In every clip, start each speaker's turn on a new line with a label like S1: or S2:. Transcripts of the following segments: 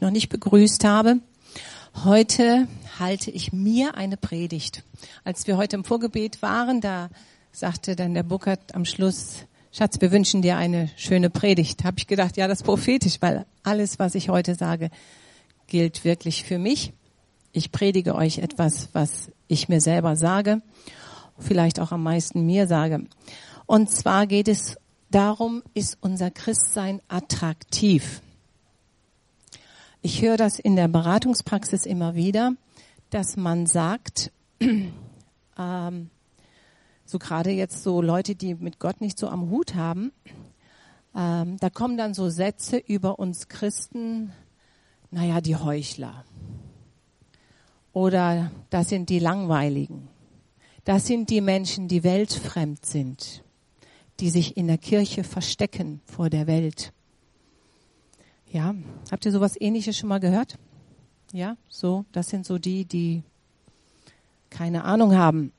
S1: noch nicht begrüßt habe. Heute halte ich mir eine Predigt. Als wir heute im Vorgebet waren, da sagte dann der Burkhardt am Schluss, Schatz, wir wünschen dir eine schöne Predigt. Habe ich gedacht, ja, das ist prophetisch, weil alles, was ich heute sage, gilt wirklich für mich. Ich predige euch etwas, was ich mir selber sage, vielleicht auch am meisten mir sage. Und zwar geht es darum, ist unser Christsein attraktiv? Ich höre das in der Beratungspraxis immer wieder, dass man sagt, ähm, so gerade jetzt so Leute, die mit Gott nicht so am Hut haben, ähm, da kommen dann so Sätze über uns Christen, naja, die Heuchler. Oder das sind die Langweiligen. Das sind die Menschen, die weltfremd sind, die sich in der Kirche verstecken vor der Welt. Ja, habt ihr sowas ähnliches schon mal gehört? Ja, so, das sind so die, die keine Ahnung haben.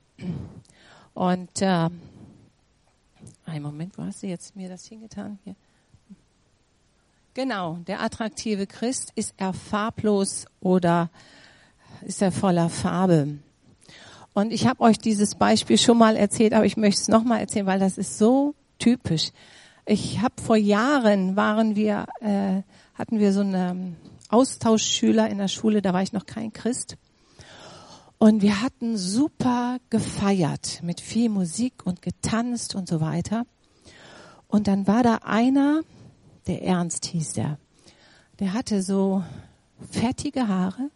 S1: Und äh, einen Moment, wo hast du jetzt mir das hingetan? Hier. Genau, der attraktive Christ, ist er farblos oder ist er voller Farbe? Und ich habe euch dieses Beispiel schon mal erzählt, aber ich möchte es nochmal erzählen, weil das ist so typisch. Ich habe vor Jahren waren wir äh, hatten wir so einen Austauschschüler in der Schule, da war ich noch kein Christ. Und wir hatten super gefeiert mit viel Musik und getanzt und so weiter. Und dann war da einer, der Ernst hieß der. Der hatte so fettige Haare,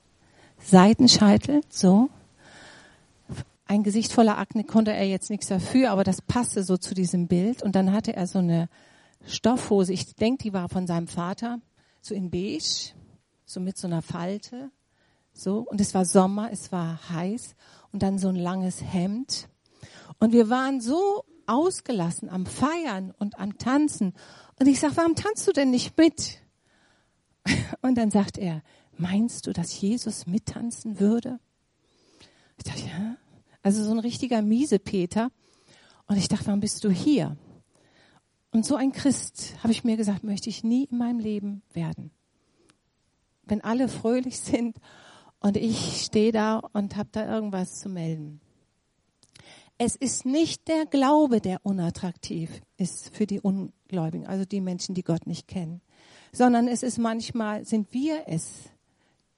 S1: Seitenscheitel, so. Ein Gesicht voller Akne konnte er jetzt nichts dafür, aber das passte so zu diesem Bild. Und dann hatte er so eine Stoffhose, ich denke, die war von seinem Vater, so in beige, so mit so einer Falte, so. Und es war Sommer, es war heiß und dann so ein langes Hemd. Und wir waren so ausgelassen am Feiern und am Tanzen. Und ich sag, warum tanzt du denn nicht mit? Und dann sagt er, meinst du, dass Jesus mittanzen würde? Ich dachte, ja. Also so ein richtiger Miesepeter. Und ich dachte, warum bist du hier? Und so ein Christ, habe ich mir gesagt, möchte ich nie in meinem Leben werden. Wenn alle fröhlich sind und ich stehe da und habe da irgendwas zu melden. Es ist nicht der Glaube, der unattraktiv ist für die Ungläubigen, also die Menschen, die Gott nicht kennen, sondern es ist manchmal, sind wir es,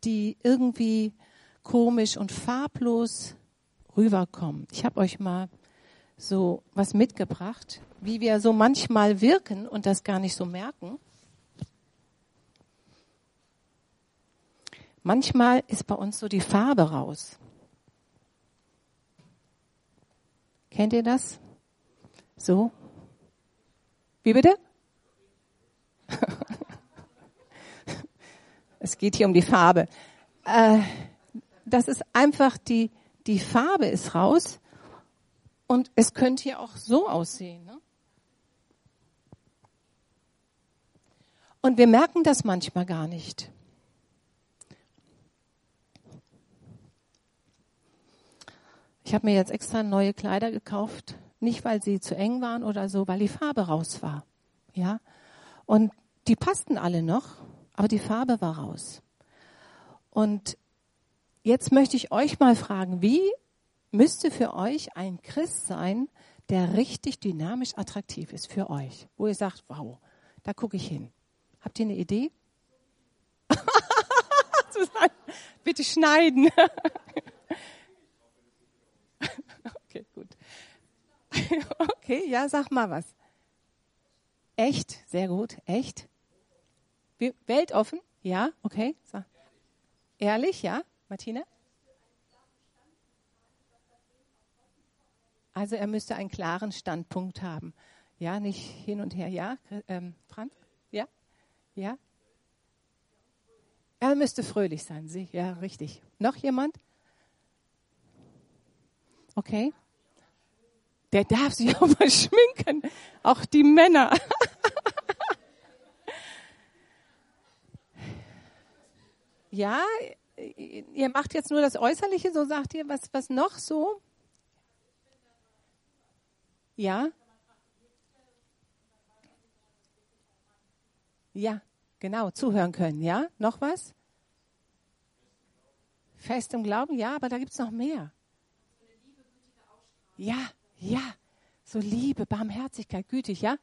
S1: die irgendwie komisch und farblos rüberkommen. Ich habe euch mal so was mitgebracht, wie wir so manchmal wirken und das gar nicht so merken. Manchmal ist bei uns so die Farbe raus. Kennt ihr das? So? Wie bitte? es geht hier um die Farbe. Äh, das ist einfach die, die Farbe ist raus und es könnte ja auch so aussehen. Ne? Und wir merken das manchmal gar nicht. Ich habe mir jetzt extra neue Kleider gekauft, nicht weil sie zu eng waren oder so, weil die Farbe raus war. Ja? Und die passten alle noch, aber die Farbe war raus. Und jetzt möchte ich euch mal fragen, wie müsste für euch ein Christ sein, der richtig dynamisch attraktiv ist für euch, wo ihr sagt, wow, da gucke ich hin. Habt ihr eine Idee? Bitte schneiden. okay, gut. okay, ja, sag mal was. Echt? Sehr gut. Echt? Weltoffen? Ja, okay. Ehrlich, ja, Martina? Also er müsste einen klaren Standpunkt haben. Ja, nicht hin und her. Ja, ähm, Franz? Ja? Er müsste fröhlich sein. Sie, ja, richtig. Noch jemand? Okay. Der darf sich auch mal schminken. Auch die Männer. ja, ihr macht jetzt nur das Äußerliche, so sagt ihr, was, was noch so? Ja? Ja, Genau, zuhören können, ja? Noch was? Fest im Glauben, ja, aber da gibt es noch mehr. Ja, ja. So Liebe, Barmherzigkeit, gütig, ja?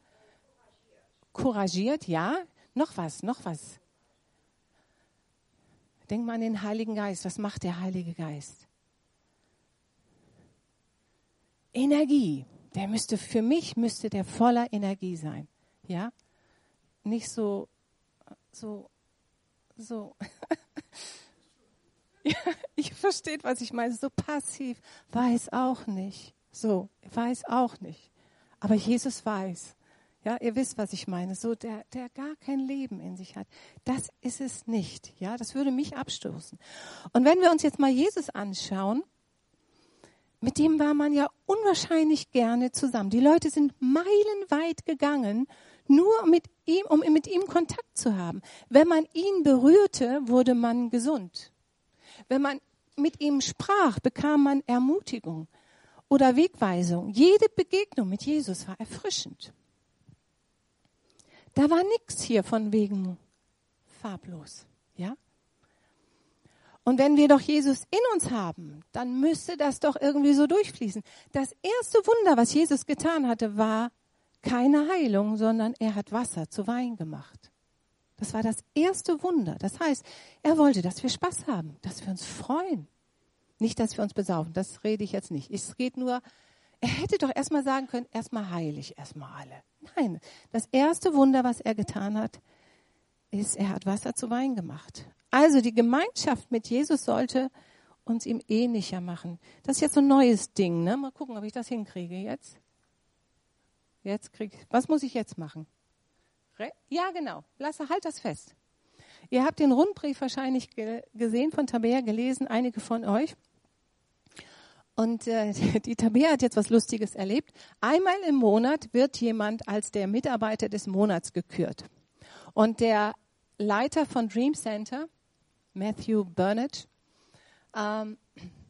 S1: Couragiert, ja. Noch was, noch was. Denk mal an den Heiligen Geist. Was macht der Heilige Geist? Energie. Der müsste, für mich müsste der voller Energie sein. Ja? Nicht so, so, so. ja, ich verstehe, was ich meine. So passiv. Weiß auch nicht. So, weiß auch nicht. Aber Jesus weiß. Ja, ihr wisst, was ich meine. So, der, der gar kein Leben in sich hat. Das ist es nicht. Ja, das würde mich abstoßen. Und wenn wir uns jetzt mal Jesus anschauen, mit dem war man ja unwahrscheinlich gerne zusammen. Die Leute sind meilenweit gegangen, nur mit ihm, um mit ihm Kontakt zu haben. Wenn man ihn berührte, wurde man gesund. Wenn man mit ihm sprach, bekam man Ermutigung oder Wegweisung. Jede Begegnung mit Jesus war erfrischend. Da war nichts hier von wegen farblos, ja? Und wenn wir doch Jesus in uns haben, dann müsste das doch irgendwie so durchfließen. Das erste Wunder, was Jesus getan hatte, war keine Heilung, sondern er hat Wasser zu Wein gemacht. Das war das erste Wunder. Das heißt, er wollte, dass wir Spaß haben, dass wir uns freuen. Nicht, dass wir uns besaufen, das rede ich jetzt nicht. Es geht nur, er hätte doch erstmal sagen können, erstmal heilig, erstmal alle. Nein, das erste Wunder, was er getan hat, ist, er hat Wasser zu Wein gemacht. Also die Gemeinschaft mit Jesus sollte uns ihm ähnlicher machen. Das ist jetzt so ein neues Ding. Ne? Mal gucken, ob ich das hinkriege jetzt. Jetzt krieg Was muss ich jetzt machen? Re ja, genau. Lasse, halt das fest. Ihr habt den Rundbrief wahrscheinlich ge gesehen von Tabea, gelesen, einige von euch. Und äh, die Tabea hat jetzt was Lustiges erlebt. Einmal im Monat wird jemand als der Mitarbeiter des Monats gekürt. Und der Leiter von Dream Center, Matthew Burnett, ähm,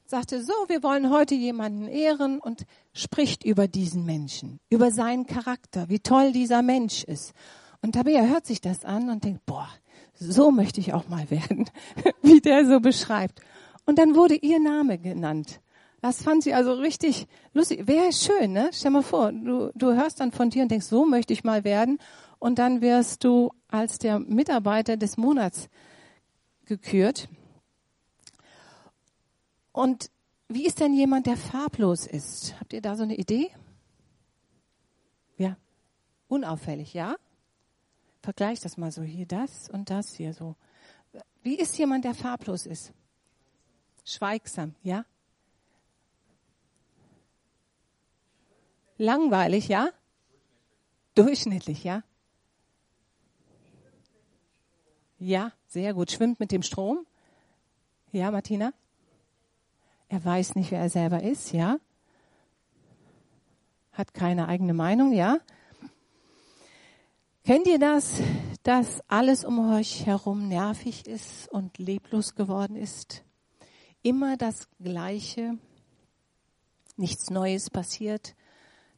S1: sagte, so, wir wollen heute jemanden ehren und spricht über diesen Menschen, über seinen Charakter, wie toll dieser Mensch ist. Und Tabea hört sich das an und denkt, boah, so möchte ich auch mal werden, wie der so beschreibt. Und dann wurde ihr Name genannt. Das fand sie also richtig lustig. Wäre schön, ne? Stell mal vor, du, du hörst dann von dir und denkst, so möchte ich mal werden. Und dann wirst du als der Mitarbeiter des Monats gekürt. Und wie ist denn jemand, der farblos ist? Habt ihr da so eine Idee? Ja, unauffällig, ja? Vergleich das mal so hier, das und das hier so. Wie ist jemand, der farblos ist? Schweigsam, ja? Langweilig, ja? Durchschnittlich, ja? Ja, sehr gut. Schwimmt mit dem Strom. Ja, Martina? Er weiß nicht, wer er selber ist, ja? Hat keine eigene Meinung, ja? Kennt ihr das, dass alles um euch herum nervig ist und leblos geworden ist? Immer das Gleiche, nichts Neues passiert.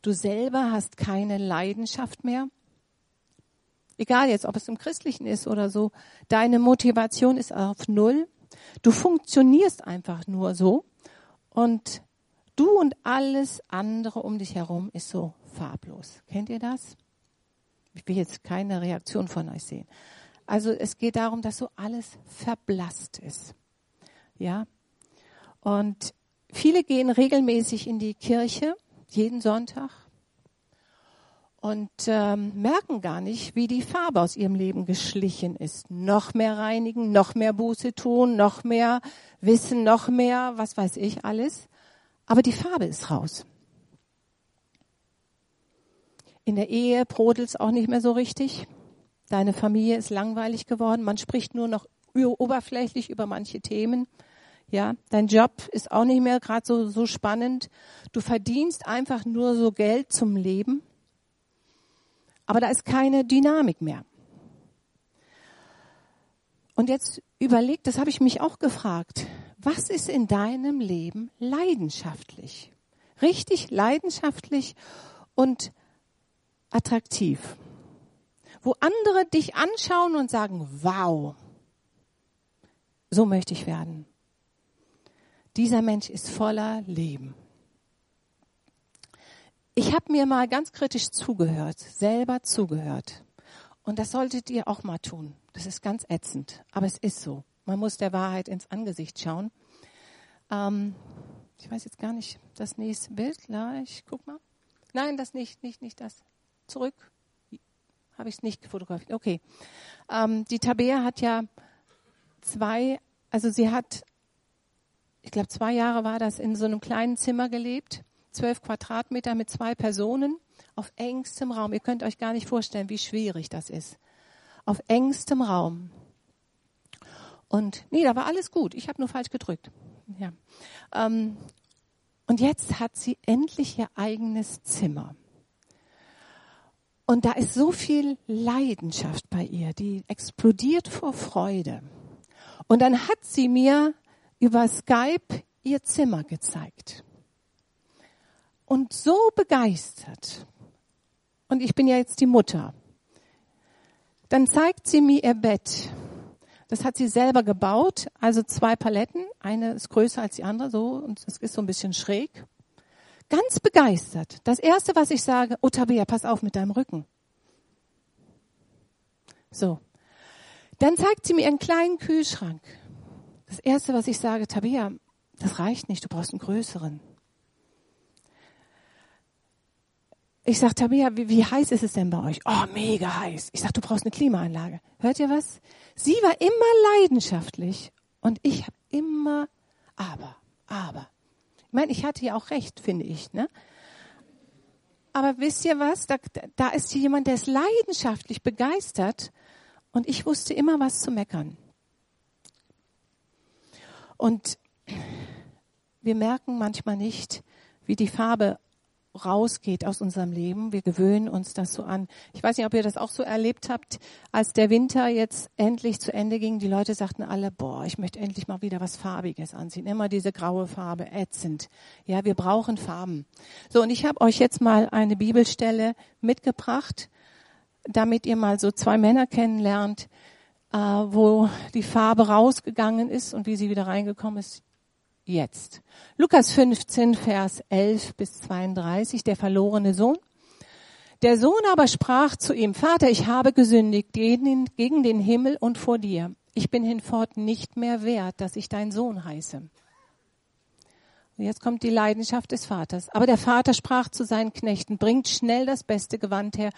S1: Du selber hast keine Leidenschaft mehr egal jetzt, ob es im Christlichen ist oder so, deine Motivation ist auf Null. Du funktionierst einfach nur so und du und alles andere um dich herum ist so farblos. Kennt ihr das? Ich will jetzt keine Reaktion von euch sehen. Also es geht darum, dass so alles verblasst ist. Ja? Und viele gehen regelmäßig in die Kirche, jeden Sonntag, und ähm, merken gar nicht, wie die Farbe aus ihrem Leben geschlichen ist. Noch mehr reinigen, noch mehr Buße tun, noch mehr wissen, noch mehr, was weiß ich alles. Aber die Farbe ist raus. In der Ehe brodelt's auch nicht mehr so richtig. Deine Familie ist langweilig geworden. Man spricht nur noch oberflächlich über manche Themen. Ja, dein Job ist auch nicht mehr gerade so, so spannend. Du verdienst einfach nur so Geld zum Leben. Aber da ist keine Dynamik mehr. Und jetzt überlegt, das habe ich mich auch gefragt, was ist in deinem Leben leidenschaftlich? Richtig leidenschaftlich und attraktiv. wo andere dich anschauen und sagen, wow, so möchte ich werden. Dieser Mensch ist voller Leben. Ich habe mir mal ganz kritisch zugehört, selber zugehört. Und das solltet ihr auch mal tun. Das ist ganz ätzend, aber es ist so. Man muss der Wahrheit ins Angesicht schauen. Ähm, ich weiß jetzt gar nicht, das nächste Bild. Ich guck mal. Nein, das nicht, nicht, nicht das. Zurück. Habe ich es nicht fotografiert. Okay. Ähm, die Tabea hat ja zwei, also sie hat, ich glaube, zwei Jahre war das in so einem kleinen Zimmer gelebt, zwölf Quadratmeter mit zwei Personen auf engstem Raum. Ihr könnt euch gar nicht vorstellen, wie schwierig das ist. Auf engstem Raum. Und nee, da war alles gut. Ich habe nur falsch gedrückt. Ja. Ähm, und jetzt hat sie endlich ihr eigenes Zimmer. Und da ist so viel Leidenschaft bei ihr, die explodiert vor Freude. Und dann hat sie mir über Skype ihr Zimmer gezeigt. Und so begeistert. Und ich bin ja jetzt die Mutter. Dann zeigt sie mir ihr Bett. Das hat sie selber gebaut, also zwei Paletten. Eine ist größer als die andere, so, und es ist so ein bisschen schräg ganz begeistert. Das erste, was ich sage, oh Tabea, pass auf mit deinem Rücken. So. Dann zeigt sie mir einen kleinen Kühlschrank. Das erste, was ich sage, Tabea, das reicht nicht, du brauchst einen größeren. Ich sage, Tabea, wie, wie, heiß ist es denn bei euch? Oh, mega heiß. Ich sage, du brauchst eine Klimaanlage. Hört ihr was? Sie war immer leidenschaftlich und ich habe immer aber, aber. Ich meine, ich hatte ja auch recht, finde ich. Ne? Aber wisst ihr was? Da, da ist hier jemand, der ist leidenschaftlich begeistert und ich wusste immer was zu meckern. Und wir merken manchmal nicht, wie die Farbe rausgeht aus unserem Leben. Wir gewöhnen uns das so an. Ich weiß nicht, ob ihr das auch so erlebt habt, als der Winter jetzt endlich zu Ende ging. Die Leute sagten alle, boah, ich möchte endlich mal wieder was Farbiges anziehen. Immer diese graue Farbe, ätzend. Ja, wir brauchen Farben. So, und ich habe euch jetzt mal eine Bibelstelle mitgebracht, damit ihr mal so zwei Männer kennenlernt, äh, wo die Farbe rausgegangen ist und wie sie wieder reingekommen ist jetzt. Lukas 15, Vers 11 bis 32, der verlorene Sohn. Der Sohn aber sprach zu ihm, Vater, ich habe gesündigt gegen den Himmel und vor dir. Ich bin hinfort nicht mehr wert, dass ich dein Sohn heiße. Jetzt kommt die Leidenschaft des Vaters. Aber der Vater sprach zu seinen Knechten, bringt schnell das beste Gewand her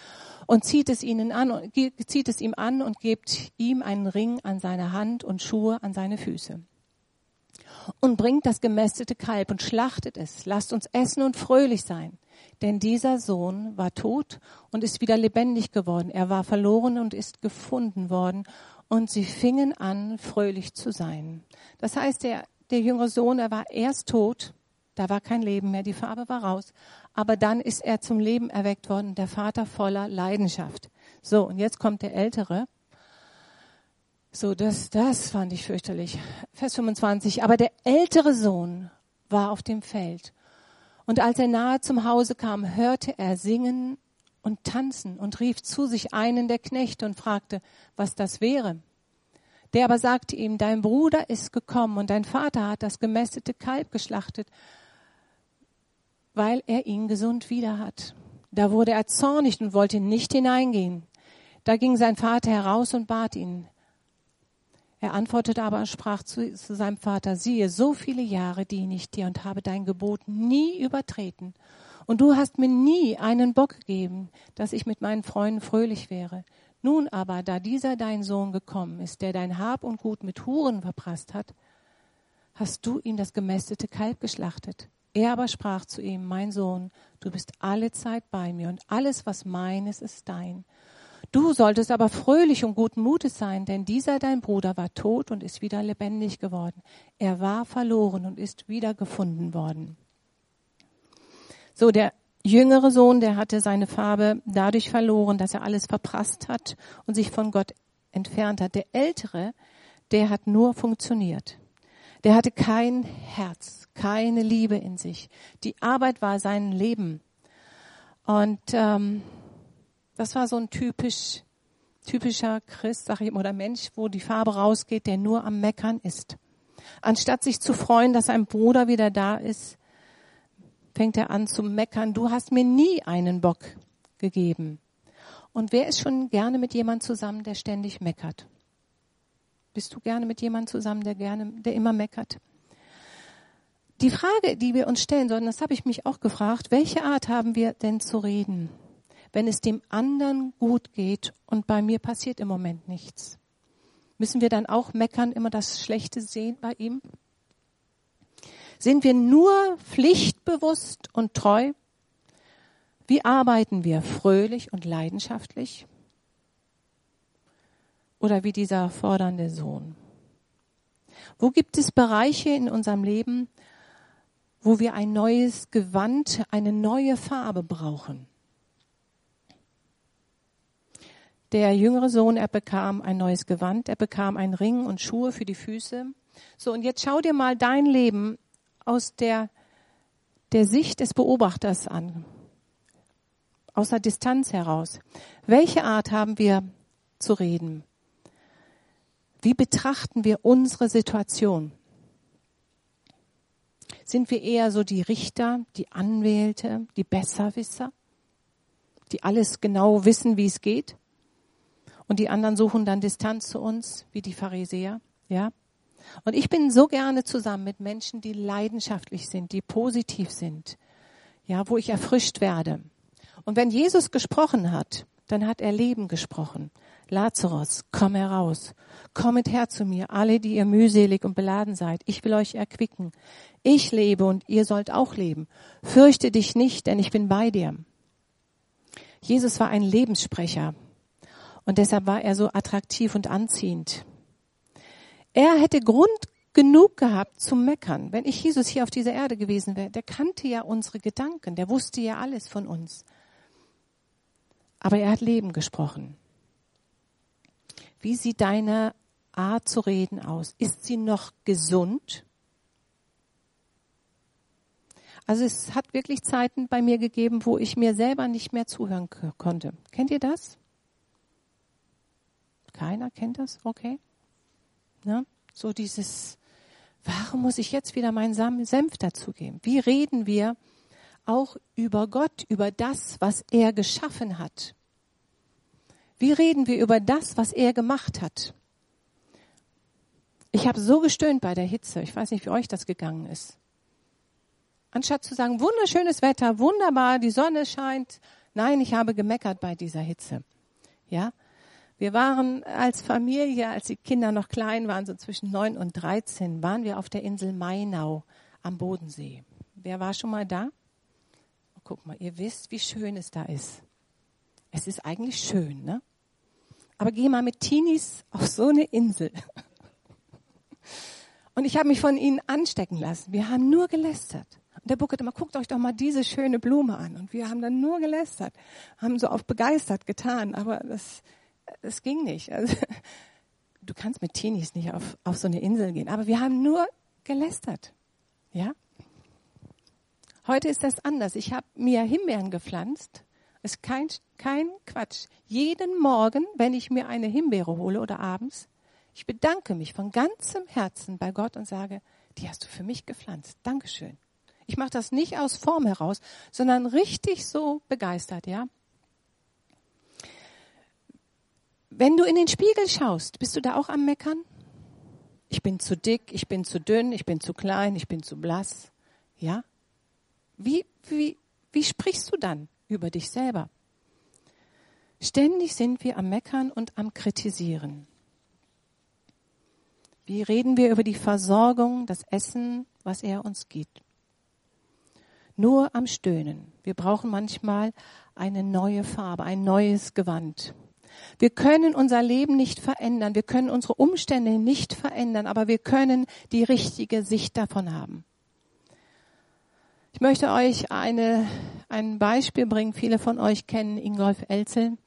S1: und zieht es ihnen an, zieht es ihm an und gebt ihm einen Ring an seine Hand und Schuhe an seine Füße und bringt das gemästete Kalb und schlachtet es. Lasst uns essen und fröhlich sein. Denn dieser Sohn war tot und ist wieder lebendig geworden. Er war verloren und ist gefunden worden. Und sie fingen an, fröhlich zu sein. Das heißt, der, der jüngere Sohn, er war erst tot. Da war kein Leben mehr. Die Farbe war raus. Aber dann ist er zum Leben erweckt worden. Der Vater voller Leidenschaft. So, und jetzt kommt der Ältere. So, das, das fand ich fürchterlich. Vers 25. Aber der ältere Sohn war auf dem Feld. Und als er nahe zum Hause kam, hörte er singen und tanzen und rief zu sich einen der Knechte und fragte, was das wäre. Der aber sagte ihm, dein Bruder ist gekommen und dein Vater hat das gemästete Kalb geschlachtet, weil er ihn gesund wieder hat. Da wurde er zornig und wollte nicht hineingehen. Da ging sein Vater heraus und bat ihn, er antwortete aber und sprach zu, zu, seinem Vater, siehe, so viele Jahre diene ich dir und habe dein Gebot nie übertreten. Und du hast mir nie einen Bock gegeben, dass ich mit meinen Freunden fröhlich wäre. Nun aber, da dieser dein Sohn gekommen ist, der dein Hab und Gut mit Huren verprasst hat, hast du ihm das gemästete Kalb geschlachtet. Er aber sprach zu ihm, mein Sohn, du bist alle Zeit bei mir und alles, was meines, ist dein. Du solltest aber fröhlich und guten Mutes sein, denn dieser dein Bruder war tot und ist wieder lebendig geworden. Er war verloren und ist wieder gefunden worden. So, der jüngere Sohn, der hatte seine Farbe dadurch verloren, dass er alles verprasst hat und sich von Gott entfernt hat. Der ältere, der hat nur funktioniert. Der hatte kein Herz, keine Liebe in sich. Die Arbeit war sein Leben. Und ähm, das war so ein typisch typischer Christ, sag ich immer, oder Mensch, wo die Farbe rausgeht, der nur am Meckern ist. Anstatt sich zu freuen, dass ein Bruder wieder da ist, fängt er an zu meckern. Du hast mir nie einen Bock gegeben. Und wer ist schon gerne mit jemand zusammen, der ständig meckert? Bist du gerne mit jemand zusammen, der gerne, der immer meckert? Die Frage, die wir uns stellen sollten, das habe ich mich auch gefragt, welche Art haben wir denn zu reden, wenn es dem anderen gut geht und bei mir passiert im Moment nichts? Müssen wir dann auch meckern, immer das Schlechte sehen bei ihm? Sind wir nur pflichtbewusst und treu? Wie arbeiten wir fröhlich und leidenschaftlich? Oder wie dieser fordernde Sohn? Wo gibt es Bereiche in unserem Leben, wo wir ein neues Gewand, eine neue Farbe brauchen? Der jüngere Sohn, er bekam ein neues Gewand, er bekam einen Ring und Schuhe für die Füße. So, und jetzt schau dir mal dein Leben aus der, der Sicht des Beobachters an, aus der Distanz heraus. Welche Art haben wir zu reden? Wie betrachten wir unsere Situation? Sind wir eher so die Richter, die Anwälte, die Besserwisser, die alles genau wissen, wie es geht? Und die anderen suchen dann Distanz zu uns, wie die Pharisäer, ja? Und ich bin so gerne zusammen mit Menschen, die leidenschaftlich sind, die positiv sind, ja, wo ich erfrischt werde. Und wenn Jesus gesprochen hat, dann hat er Leben gesprochen. Lazarus, komm heraus. Kommet her zu mir, alle, die ihr mühselig und beladen seid. Ich will euch erquicken. Ich lebe und ihr sollt auch leben. Fürchte dich nicht, denn ich bin bei dir. Jesus war ein Lebenssprecher. Und deshalb war er so attraktiv und anziehend. Er hätte Grund genug gehabt zu meckern. Wenn ich Jesus hier auf dieser Erde gewesen wäre, der kannte ja unsere Gedanken, der wusste ja alles von uns. Aber er hat Leben gesprochen. Wie sieht deine Art zu reden aus? Ist sie noch gesund? Also es hat wirklich Zeiten bei mir gegeben, wo ich mir selber nicht mehr zuhören konnte. Kennt ihr das? Keiner kennt das? Okay. Ne? So dieses, warum muss ich jetzt wieder meinen Senf dazugeben? Wie reden wir auch über Gott, über das, was er geschaffen hat? Wie reden wir über das, was er gemacht hat? Ich habe so gestöhnt bei der Hitze. Ich weiß nicht, wie euch das gegangen ist. Anstatt zu sagen, wunderschönes Wetter, wunderbar, die Sonne scheint. Nein, ich habe gemeckert bei dieser Hitze. Ja, wir waren als Familie, als die Kinder noch klein waren, so zwischen neun und dreizehn, waren wir auf der Insel Mainau am Bodensee. Wer war schon mal da? Guck mal, ihr wisst, wie schön es da ist. Es ist eigentlich schön, ne? Aber geh mal mit Teenies auf so eine Insel. Und ich habe mich von ihnen anstecken lassen. Wir haben nur gelästert. Und der Buck immer, guckt euch doch mal diese schöne Blume an. Und wir haben dann nur gelästert, haben so auf begeistert getan. Aber das, es ging nicht. Also, du kannst mit Teenies nicht auf, auf so eine Insel gehen. Aber wir haben nur gelästert. Ja? Heute ist das anders. Ich habe mir Himbeeren gepflanzt. Ist kein, kein Quatsch. Jeden Morgen, wenn ich mir eine Himbeere hole oder abends, ich bedanke mich von ganzem Herzen bei Gott und sage, die hast du für mich gepflanzt. Dankeschön. Ich mache das nicht aus Form heraus, sondern richtig so begeistert, ja. Wenn du in den Spiegel schaust, bist du da auch am Meckern? Ich bin zu dick, ich bin zu dünn, ich bin zu klein, ich bin zu blass. Ja? Wie, wie, wie sprichst du dann über dich selber? Ständig sind wir am Meckern und am Kritisieren. Wie reden wir über die Versorgung, das Essen, was er uns gibt? Nur am Stöhnen. Wir brauchen manchmal eine neue Farbe, ein neues Gewand. Wir können unser Leben nicht verändern, wir können unsere Umstände nicht verändern, aber wir können die richtige Sicht davon haben. Ich möchte euch eine, ein Beispiel bringen. Viele von euch kennen Ingolf Elzel.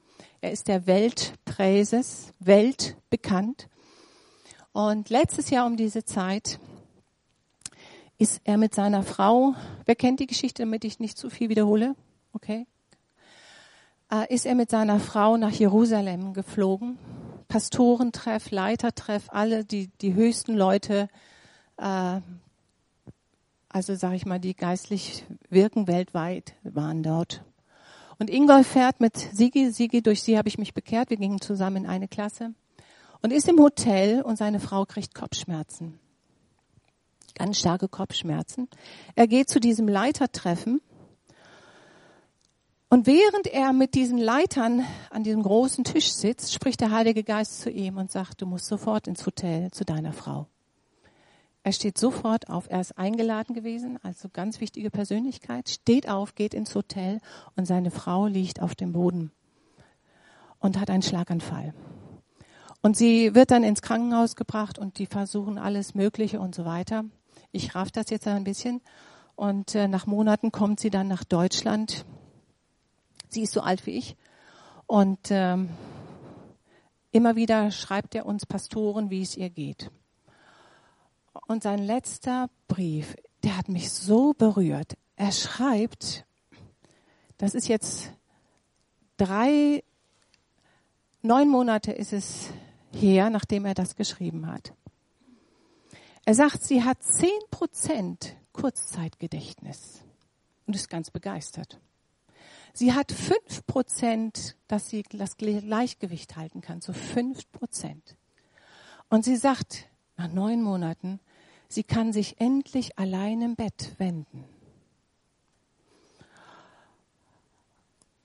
S1: Er ist der Weltpräses, weltbekannt. Und letztes Jahr um diese Zeit ist er mit seiner Frau, wer kennt die Geschichte, damit ich nicht zu viel wiederhole? Okay. Äh, ist er mit seiner Frau nach Jerusalem geflogen. Pastorentreff, Leitertreff, alle die, die höchsten Leute, äh, also sage ich mal, die geistlich wirken weltweit, waren dort. Und Ingolf fährt mit Sigi, Sigi, durch sie habe ich mich bekehrt, wir gingen zusammen in eine Klasse und ist im Hotel und seine Frau kriegt Kopfschmerzen. Ganz starke Kopfschmerzen. Er geht zu diesem Leitertreffen und während er mit diesen Leitern an diesem großen Tisch sitzt, spricht der Heilige Geist zu ihm und sagt, du musst sofort ins Hotel zu deiner Frau. Er steht sofort auf. Er ist eingeladen gewesen, also ganz wichtige Persönlichkeit, steht auf, geht ins Hotel und seine Frau liegt auf dem Boden und hat einen Schlaganfall. Und sie wird dann ins Krankenhaus gebracht und die versuchen alles Mögliche und so weiter. Ich raff das jetzt ein bisschen. Und äh, nach Monaten kommt sie dann nach Deutschland Sie ist so alt wie ich. Und ähm, immer wieder schreibt er uns Pastoren, wie es ihr geht. Und sein letzter Brief, der hat mich so berührt. Er schreibt, das ist jetzt drei, neun Monate ist es her, nachdem er das geschrieben hat. Er sagt, sie hat zehn Prozent Kurzzeitgedächtnis und ist ganz begeistert. Sie hat fünf Prozent, dass sie das Gleichgewicht halten kann, so fünf Prozent. Und sie sagt nach neun Monaten, sie kann sich endlich allein im Bett wenden.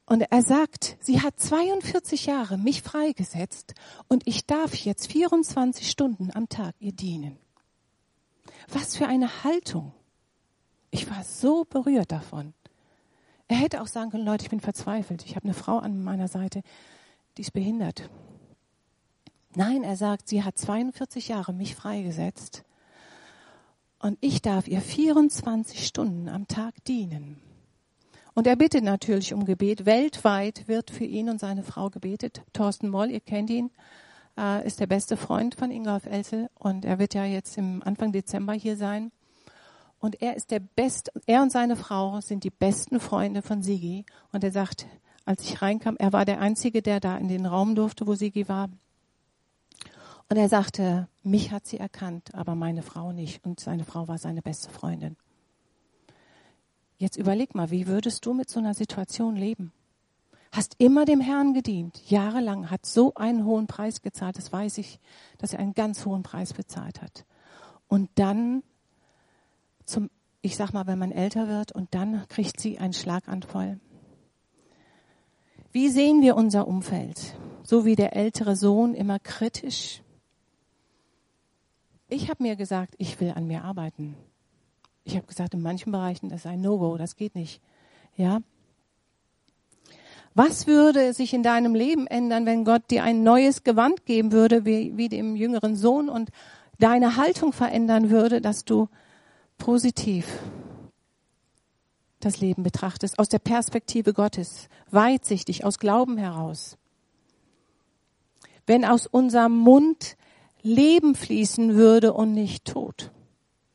S1: Und er sagt, sie hat 42 Jahre mich freigesetzt und ich darf jetzt 24 Stunden am Tag ihr dienen. Was für eine Haltung. Ich war so berührt davon. Er hätte auch sagen können, Leute, ich bin verzweifelt. Ich habe eine Frau an meiner Seite, die ist behindert. Nein, er sagt, sie hat 42 Jahre mich freigesetzt und ich darf ihr 24 Stunden am Tag dienen. Und er bittet natürlich um Gebet. Weltweit wird für ihn und seine Frau gebetet. Thorsten Moll, ihr kennt ihn, äh, ist der beste Freund von Ingolf Elsel und er wird ja jetzt im Anfang Dezember hier sein. Und er ist der beste, er und seine Frau sind die besten Freunde von Sigi. Und er sagt, als ich reinkam, er war der Einzige, der da in den Raum durfte, wo Sigi war. Und er sagte, mich hat sie erkannt, aber meine Frau nicht. Und seine Frau war seine beste Freundin. Jetzt überleg mal, wie würdest du mit so einer Situation leben? Hast immer dem Herrn gedient, jahrelang, hat so einen hohen Preis gezahlt, das weiß ich, dass er einen ganz hohen Preis bezahlt hat. Und dann zum, ich sag mal, wenn man älter wird und dann kriegt sie einen Schlaganfall. Wie sehen wir unser Umfeld? So wie der ältere Sohn immer kritisch. Ich habe mir gesagt, ich will an mir arbeiten. Ich habe gesagt, in manchen Bereichen das ist ein No-Go, das geht nicht. Ja. Was würde sich in deinem Leben ändern, wenn Gott dir ein neues Gewand geben würde, wie, wie dem jüngeren Sohn und deine Haltung verändern würde, dass du positiv das Leben betrachtest, aus der Perspektive Gottes, weitsichtig, aus Glauben heraus. Wenn aus unserem Mund Leben fließen würde und nicht Tod.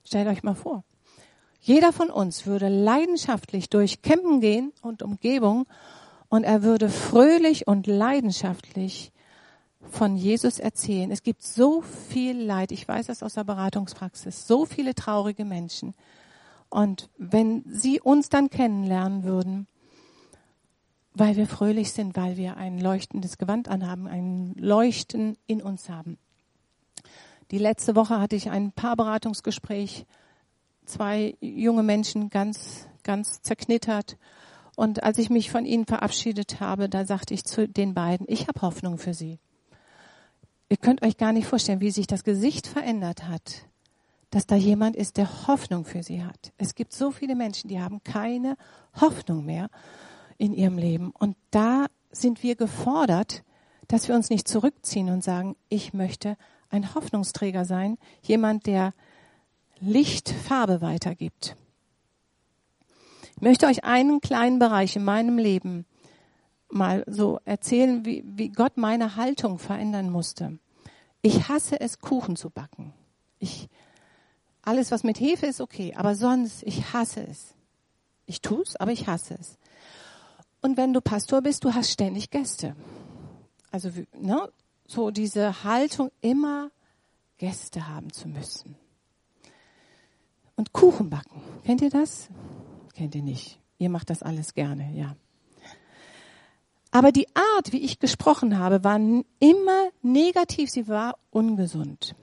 S1: Stellt euch mal vor. Jeder von uns würde leidenschaftlich durch Campen gehen und Umgebung und er würde fröhlich und leidenschaftlich von Jesus erzählen. Es gibt so viel Leid, ich weiß das aus der Beratungspraxis, so viele traurige Menschen. Und wenn sie uns dann kennenlernen würden, weil wir fröhlich sind, weil wir ein leuchtendes Gewand anhaben, ein Leuchten in uns haben. Die letzte Woche hatte ich ein Paarberatungsgespräch, zwei junge Menschen ganz, ganz zerknittert. Und als ich mich von ihnen verabschiedet habe, da sagte ich zu den beiden, ich habe Hoffnung für sie. Ihr könnt euch gar nicht vorstellen, wie sich das Gesicht verändert hat, dass da jemand ist, der Hoffnung für sie hat. Es gibt so viele Menschen, die haben keine Hoffnung mehr in ihrem Leben. Und da sind wir gefordert, dass wir uns nicht zurückziehen und sagen, ich möchte ein Hoffnungsträger sein, jemand, der Licht, Farbe weitergibt. Ich möchte euch einen kleinen Bereich in meinem Leben mal so erzählen, wie, wie Gott meine Haltung verändern musste. Ich hasse es, Kuchen zu backen. Ich, alles, was mit Hefe ist, okay, aber sonst, ich hasse es. Ich tue es, aber ich hasse es. Und wenn du Pastor bist, du hast ständig Gäste. Also ne, so diese Haltung, immer Gäste haben zu müssen. Und Kuchen backen. Kennt ihr das? Kennt ihr nicht. Ihr macht das alles gerne, ja. Aber die Art, wie ich gesprochen habe, war immer negativ. Sie war ungesund.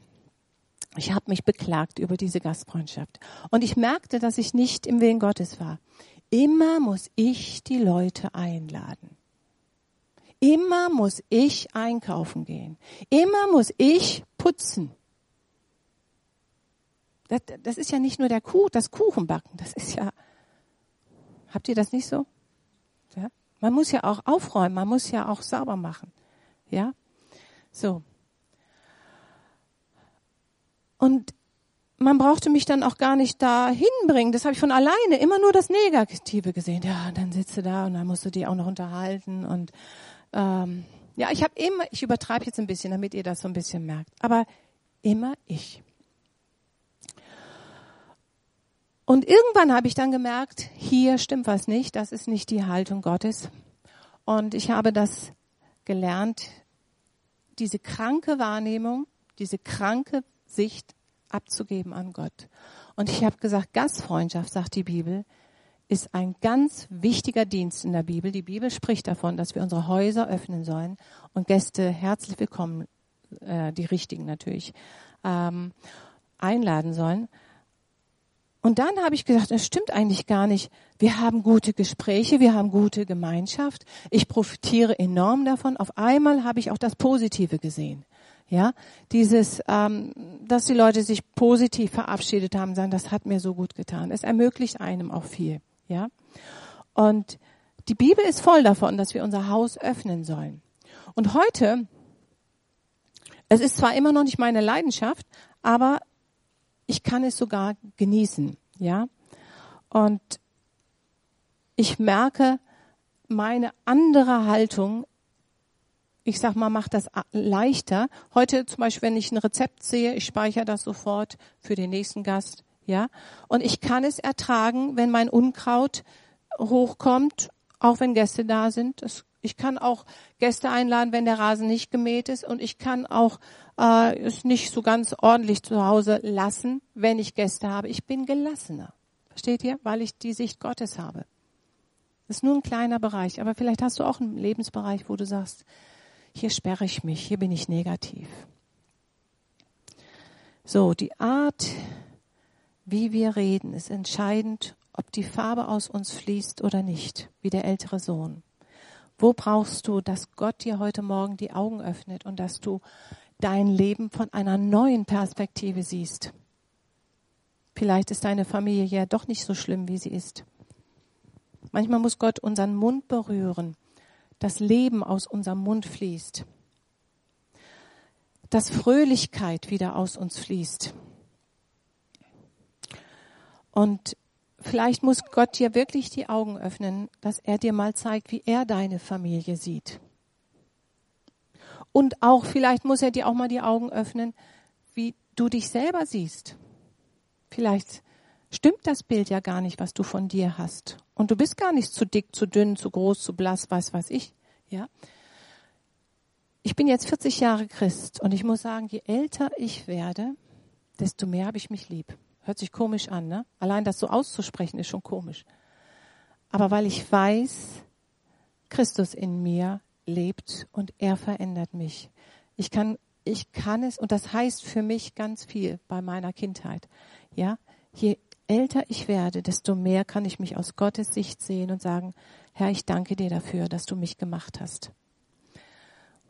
S1: Ich habe mich beklagt über diese Gastfreundschaft. Und ich merkte, dass ich nicht im Willen Gottes war. Immer muss ich die Leute einladen. Immer muss ich einkaufen gehen. Immer muss ich putzen. Das, das ist ja nicht nur der Kuh, das Kuchenbacken. Das ist ja, habt ihr das nicht so? Ja? Man muss ja auch aufräumen, man muss ja auch sauber machen. Ja? So. Und man brauchte mich dann auch gar nicht da hinbringen. Das habe ich von alleine immer nur das Negative gesehen. Ja, dann sitze da und dann musst du die auch noch unterhalten. Und ähm, ja, ich habe immer, ich übertreibe jetzt ein bisschen, damit ihr das so ein bisschen merkt. Aber immer ich. Und irgendwann habe ich dann gemerkt, hier stimmt was nicht, das ist nicht die Haltung Gottes. Und ich habe das gelernt, diese kranke Wahrnehmung, diese kranke Sicht abzugeben an Gott. Und ich habe gesagt, Gastfreundschaft, sagt die Bibel, ist ein ganz wichtiger Dienst in der Bibel. Die Bibel spricht davon, dass wir unsere Häuser öffnen sollen und Gäste herzlich willkommen, äh, die richtigen natürlich, ähm, einladen sollen. Und dann habe ich gesagt, das stimmt eigentlich gar nicht. Wir haben gute Gespräche, wir haben gute Gemeinschaft. Ich profitiere enorm davon. Auf einmal habe ich auch das Positive gesehen. Ja, dieses, ähm, dass die Leute sich positiv verabschiedet haben, sagen, das hat mir so gut getan. Es ermöglicht einem auch viel. Ja, und die Bibel ist voll davon, dass wir unser Haus öffnen sollen. Und heute, es ist zwar immer noch nicht meine Leidenschaft, aber ich kann es sogar genießen. Ja, und ich merke meine andere Haltung ich sag mal, macht das leichter. Heute zum Beispiel, wenn ich ein Rezept sehe, ich speichere das sofort für den nächsten Gast, ja. Und ich kann es ertragen, wenn mein Unkraut hochkommt, auch wenn Gäste da sind. Das, ich kann auch Gäste einladen, wenn der Rasen nicht gemäht ist. Und ich kann auch äh, es nicht so ganz ordentlich zu Hause lassen, wenn ich Gäste habe. Ich bin gelassener. Versteht ihr? Weil ich die Sicht Gottes habe. Das ist nur ein kleiner Bereich, aber vielleicht hast du auch einen Lebensbereich, wo du sagst, hier sperre ich mich, hier bin ich negativ. So, die Art, wie wir reden, ist entscheidend, ob die Farbe aus uns fließt oder nicht, wie der ältere Sohn. Wo brauchst du, dass Gott dir heute Morgen die Augen öffnet und dass du dein Leben von einer neuen Perspektive siehst? Vielleicht ist deine Familie ja doch nicht so schlimm, wie sie ist. Manchmal muss Gott unseren Mund berühren, das Leben aus unserem Mund fließt, dass Fröhlichkeit wieder aus uns fließt. Und vielleicht muss Gott dir wirklich die Augen öffnen, dass er dir mal zeigt, wie er deine Familie sieht. Und auch vielleicht muss er dir auch mal die Augen öffnen, wie du dich selber siehst. Vielleicht stimmt das Bild ja gar nicht, was du von dir hast. Und du bist gar nicht zu dick, zu dünn, zu groß, zu blass, was weiß ich. Ja. Ich bin jetzt 40 Jahre Christ und ich muss sagen, je älter ich werde, desto mehr habe ich mich lieb. Hört sich komisch an, ne? Allein das so auszusprechen ist schon komisch. Aber weil ich weiß, Christus in mir lebt und er verändert mich. Ich kann, ich kann es, und das heißt für mich ganz viel bei meiner Kindheit. Ja, je älter ich werde, desto mehr kann ich mich aus Gottes Sicht sehen und sagen, Herr, ich danke dir dafür, dass du mich gemacht hast.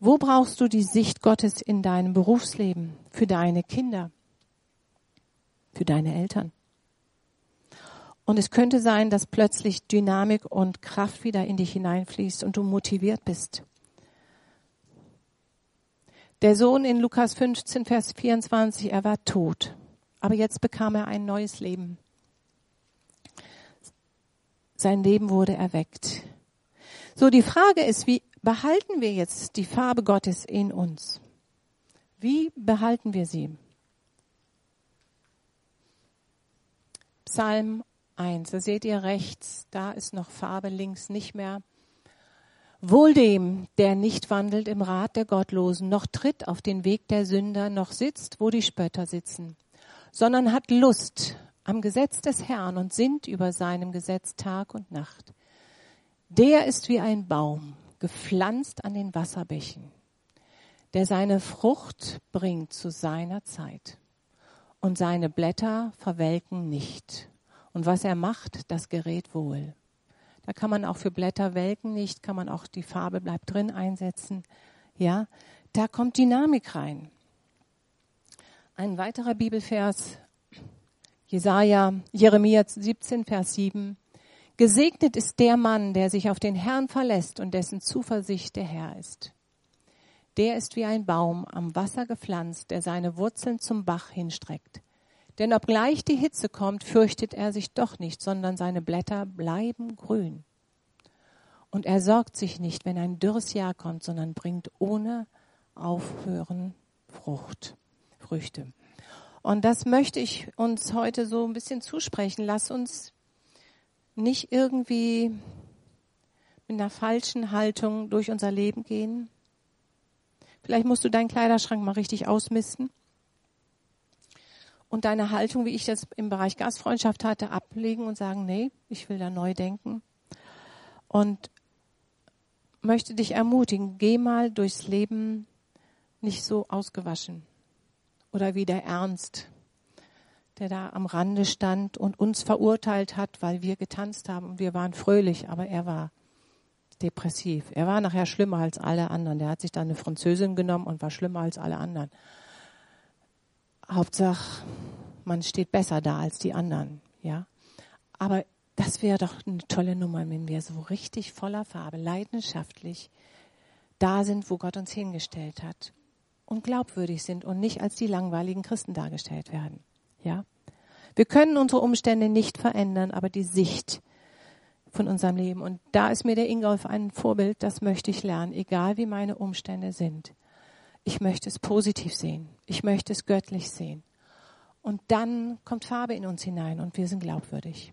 S1: Wo brauchst du die Sicht Gottes in deinem Berufsleben, für deine Kinder, für deine Eltern? Und es könnte sein, dass plötzlich Dynamik und Kraft wieder in dich hineinfließt und du motiviert bist. Der Sohn in Lukas 15, Vers 24, er war tot, aber jetzt bekam er ein neues Leben. Sein Leben wurde erweckt. So, die Frage ist, wie behalten wir jetzt die Farbe Gottes in uns? Wie behalten wir sie? Psalm 1, da seht ihr rechts, da ist noch Farbe, links nicht mehr. Wohl dem, der nicht wandelt im Rat der Gottlosen, noch tritt auf den Weg der Sünder, noch sitzt, wo die Spötter sitzen, sondern hat Lust am Gesetz des Herrn und sinnt über seinem Gesetz Tag und Nacht. Der ist wie ein Baum, gepflanzt an den Wasserbächen, der seine Frucht bringt zu seiner Zeit. Und seine Blätter verwelken nicht. Und was er macht, das gerät wohl. Da kann man auch für Blätter welken nicht, kann man auch die Farbe bleibt drin einsetzen. Ja, da kommt Dynamik rein. Ein weiterer Bibelvers, Jesaja, Jeremia 17, Vers 7. Gesegnet ist der Mann, der sich auf den Herrn verlässt und dessen Zuversicht der Herr ist. Der ist wie ein Baum am Wasser gepflanzt, der seine Wurzeln zum Bach hinstreckt. Denn obgleich die Hitze kommt, fürchtet er sich doch nicht, sondern seine Blätter bleiben grün. Und er sorgt sich nicht, wenn ein dürres Jahr kommt, sondern bringt ohne Aufhören Frucht, Früchte. Und das möchte ich uns heute so ein bisschen zusprechen. Lass uns nicht irgendwie mit einer falschen Haltung durch unser Leben gehen. Vielleicht musst du deinen Kleiderschrank mal richtig ausmisten und deine Haltung, wie ich das im Bereich Gastfreundschaft hatte, ablegen und sagen, nee, ich will da neu denken. Und möchte dich ermutigen, geh mal durchs Leben nicht so ausgewaschen. Oder wie der Ernst, der da am Rande stand und uns verurteilt hat, weil wir getanzt haben und wir waren fröhlich, aber er war depressiv. Er war nachher schlimmer als alle anderen. Der hat sich dann eine Französin genommen und war schlimmer als alle anderen. Hauptsache, man steht besser da als die anderen, ja. Aber das wäre doch eine tolle Nummer, wenn wir so richtig voller Farbe, leidenschaftlich da sind, wo Gott uns hingestellt hat und glaubwürdig sind und nicht als die langweiligen Christen dargestellt werden, ja. Wir können unsere Umstände nicht verändern, aber die Sicht von unserem Leben. Und da ist mir der Ingolf ein Vorbild, das möchte ich lernen, egal wie meine Umstände sind. Ich möchte es positiv sehen. Ich möchte es göttlich sehen. Und dann kommt Farbe in uns hinein und wir sind glaubwürdig.